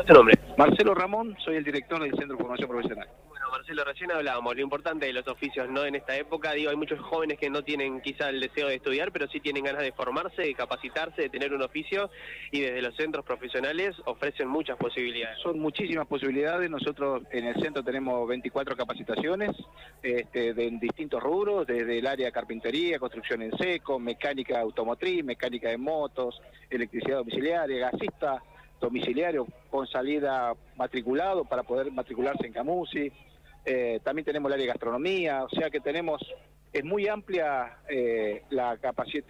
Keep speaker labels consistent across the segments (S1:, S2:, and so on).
S1: ¿Cuál es tu nombre?
S2: Marcelo Ramón, soy el director del Centro de Formación Profesional.
S1: Bueno, Marcelo, recién hablábamos, lo importante de los oficios, ¿no? En esta época, digo, hay muchos jóvenes que no tienen quizá el deseo de estudiar, pero sí tienen ganas de formarse, de capacitarse, de tener un oficio, y desde los centros profesionales ofrecen muchas posibilidades.
S2: Son muchísimas posibilidades, nosotros en el centro tenemos 24 capacitaciones este, de en distintos rubros, desde el área de carpintería, construcción en seco, mecánica automotriz, mecánica de motos, electricidad domiciliaria, gasista domiciliario con salida matriculado para poder matricularse en Camusi. Eh, también tenemos el área de gastronomía, o sea que tenemos, es muy amplia eh, la,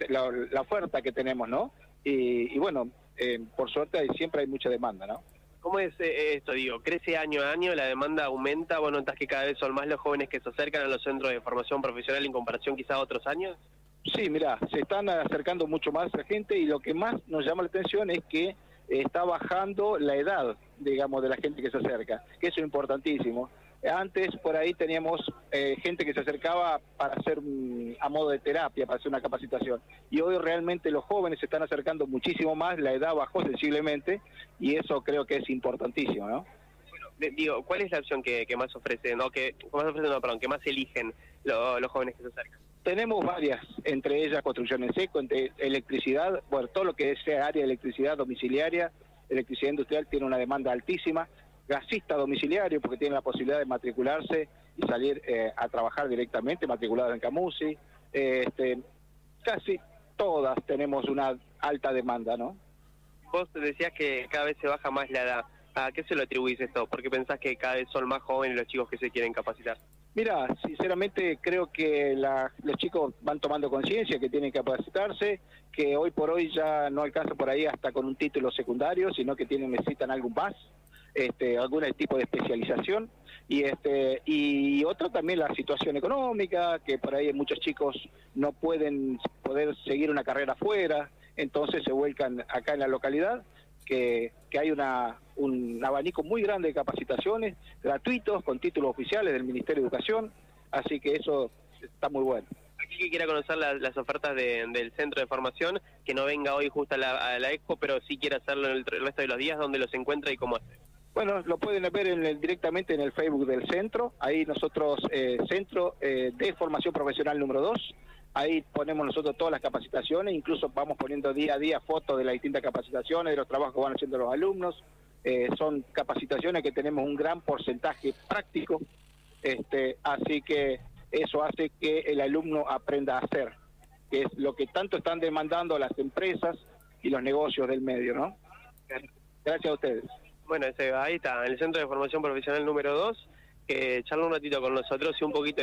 S2: la, la, oferta que tenemos, ¿no? Y, y bueno, eh, por suerte siempre hay mucha demanda, ¿no?
S1: ¿Cómo es esto? Digo, ¿crece año a año? ¿La demanda aumenta? ¿Vos notas que cada vez son más los jóvenes que se acercan a los centros de formación profesional en comparación quizá a otros años?
S2: Sí, mira, se están acercando mucho más la gente y lo que más nos llama la atención es que está bajando la edad, digamos, de la gente que se acerca, que eso es importantísimo. Antes por ahí teníamos eh, gente que se acercaba para hacer a modo de terapia, para hacer una capacitación. Y hoy realmente los jóvenes se están acercando muchísimo más, la edad bajó sensiblemente y eso creo que es importantísimo, ¿no?
S1: Bueno, digo, ¿cuál es la opción que, más ofrecen, no, que más ofrecen, no, perdón, que más eligen los jóvenes que se acercan?
S2: Tenemos varias, entre ellas construcción en seco, entre electricidad, bueno, todo lo que sea área de electricidad domiciliaria, electricidad industrial tiene una demanda altísima, gasista domiciliario porque tiene la posibilidad de matricularse y salir eh, a trabajar directamente, matriculado en Camusi, este, casi todas tenemos una alta demanda, ¿no?
S1: Vos decías que cada vez se baja más la edad. ¿A qué se lo atribuís esto? ¿Por qué pensás que cada vez son más jóvenes los chicos que se quieren capacitar?
S2: Mira, sinceramente creo que los chicos van tomando conciencia que tienen que capacitarse, que hoy por hoy ya no alcanza por ahí hasta con un título secundario, sino que tienen necesitan algo más, este, algún tipo de especialización. Y este y otro también la situación económica, que por ahí muchos chicos no pueden poder seguir una carrera afuera, entonces se vuelcan acá en la localidad que, hay una, un abanico muy grande de capacitaciones gratuitos con títulos oficiales del Ministerio de Educación, así que eso está muy bueno.
S1: Aquí que quiera conocer las ofertas del centro de formación, que no venga hoy justo a la, expo, pero sí quiere hacerlo en el, resto de los días, donde los encuentra y cómo hace.
S2: Bueno, lo pueden ver en directamente en el Facebook del centro, ahí nosotros, eh, Centro eh, de Formación Profesional número 2, Ahí ponemos nosotros todas las capacitaciones, incluso vamos poniendo día a día fotos de las distintas capacitaciones, de los trabajos que van haciendo los alumnos. Eh, son capacitaciones que tenemos un gran porcentaje práctico, este, así que eso hace que el alumno aprenda a hacer, que es lo que tanto están demandando las empresas y los negocios del medio, ¿no? Gracias a ustedes.
S1: Bueno, ahí está, el Centro de Formación Profesional número 2, que charla un ratito con nosotros y un poquito